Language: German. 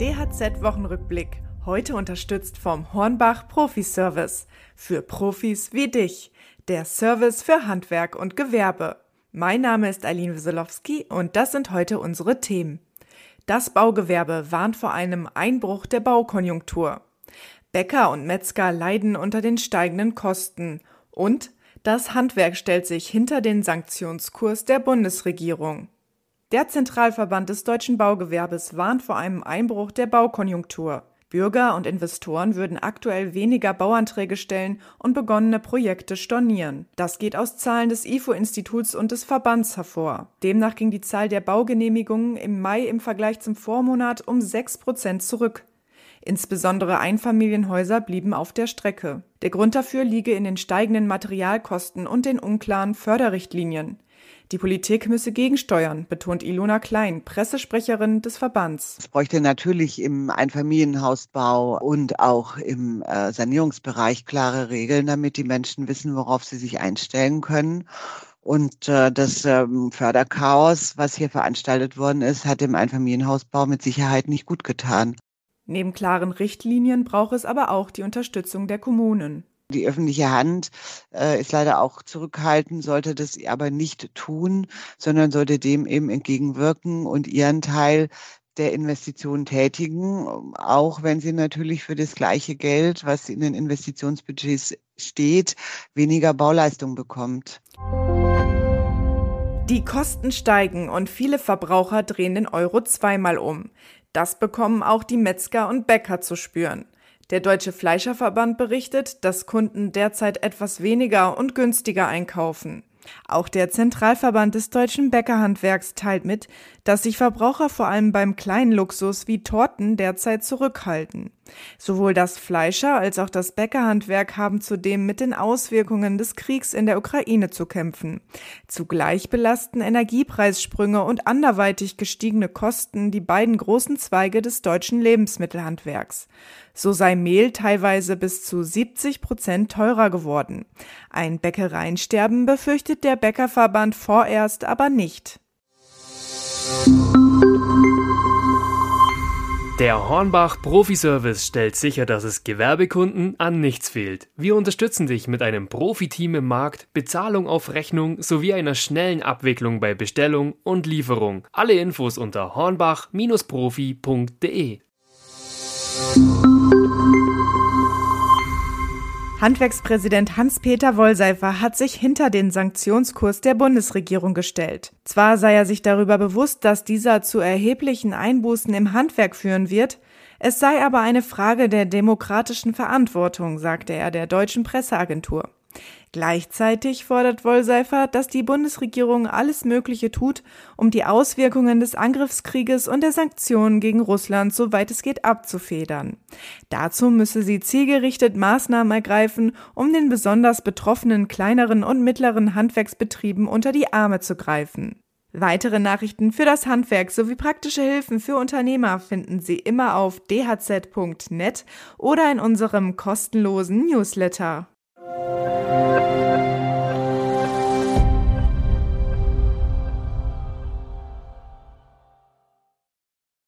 DHZ-Wochenrückblick. Heute unterstützt vom Hornbach Profiservice. Für Profis wie dich. Der Service für Handwerk und Gewerbe. Mein Name ist Eileen Wieselowski und das sind heute unsere Themen. Das Baugewerbe warnt vor einem Einbruch der Baukonjunktur. Bäcker und Metzger leiden unter den steigenden Kosten. Und das Handwerk stellt sich hinter den Sanktionskurs der Bundesregierung. Der Zentralverband des deutschen Baugewerbes warnt vor einem Einbruch der Baukonjunktur. Bürger und Investoren würden aktuell weniger Bauanträge stellen und begonnene Projekte stornieren. Das geht aus Zahlen des IFO-Instituts und des Verbands hervor. Demnach ging die Zahl der Baugenehmigungen im Mai im Vergleich zum Vormonat um 6 Prozent zurück. Insbesondere Einfamilienhäuser blieben auf der Strecke. Der Grund dafür liege in den steigenden Materialkosten und den unklaren Förderrichtlinien. Die Politik müsse gegensteuern, betont Ilona Klein, Pressesprecherin des Verbands. Es bräuchte natürlich im Einfamilienhausbau und auch im äh, Sanierungsbereich klare Regeln, damit die Menschen wissen, worauf sie sich einstellen können. Und äh, das ähm, Förderchaos, was hier veranstaltet worden ist, hat dem Einfamilienhausbau mit Sicherheit nicht gut getan. Neben klaren Richtlinien braucht es aber auch die Unterstützung der Kommunen. Die öffentliche Hand äh, ist leider auch zurückhaltend, sollte das aber nicht tun, sondern sollte dem eben entgegenwirken und ihren Teil der Investitionen tätigen, auch wenn sie natürlich für das gleiche Geld, was in den Investitionsbudgets steht, weniger Bauleistung bekommt. Die Kosten steigen und viele Verbraucher drehen den Euro zweimal um. Das bekommen auch die Metzger und Bäcker zu spüren. Der Deutsche Fleischerverband berichtet, dass Kunden derzeit etwas weniger und günstiger einkaufen. Auch der Zentralverband des deutschen Bäckerhandwerks teilt mit, dass sich Verbraucher vor allem beim kleinen Luxus wie Torten derzeit zurückhalten. Sowohl das Fleischer als auch das Bäckerhandwerk haben zudem mit den Auswirkungen des Kriegs in der Ukraine zu kämpfen. Zugleich belasten Energiepreissprünge und anderweitig gestiegene Kosten die beiden großen Zweige des deutschen Lebensmittelhandwerks. So sei Mehl teilweise bis zu 70 Prozent teurer geworden. Ein Bäckereiensterben befürchtet der Bäckerverband vorerst aber nicht. Der Hornbach Profiservice stellt sicher, dass es Gewerbekunden an nichts fehlt. Wir unterstützen dich mit einem Profiteam im Markt, Bezahlung auf Rechnung sowie einer schnellen Abwicklung bei Bestellung und Lieferung. Alle Infos unter hornbach-profi.de. Handwerkspräsident Hans-Peter Wollseifer hat sich hinter den Sanktionskurs der Bundesregierung gestellt. Zwar sei er sich darüber bewusst, dass dieser zu erheblichen Einbußen im Handwerk führen wird, es sei aber eine Frage der demokratischen Verantwortung, sagte er der deutschen Presseagentur. Gleichzeitig fordert Wollseifer, dass die Bundesregierung alles Mögliche tut, um die Auswirkungen des Angriffskrieges und der Sanktionen gegen Russland soweit es geht abzufedern. Dazu müsse sie zielgerichtet Maßnahmen ergreifen, um den besonders betroffenen kleineren und mittleren Handwerksbetrieben unter die Arme zu greifen. Weitere Nachrichten für das Handwerk sowie praktische Hilfen für Unternehmer finden Sie immer auf dhz.net oder in unserem kostenlosen Newsletter.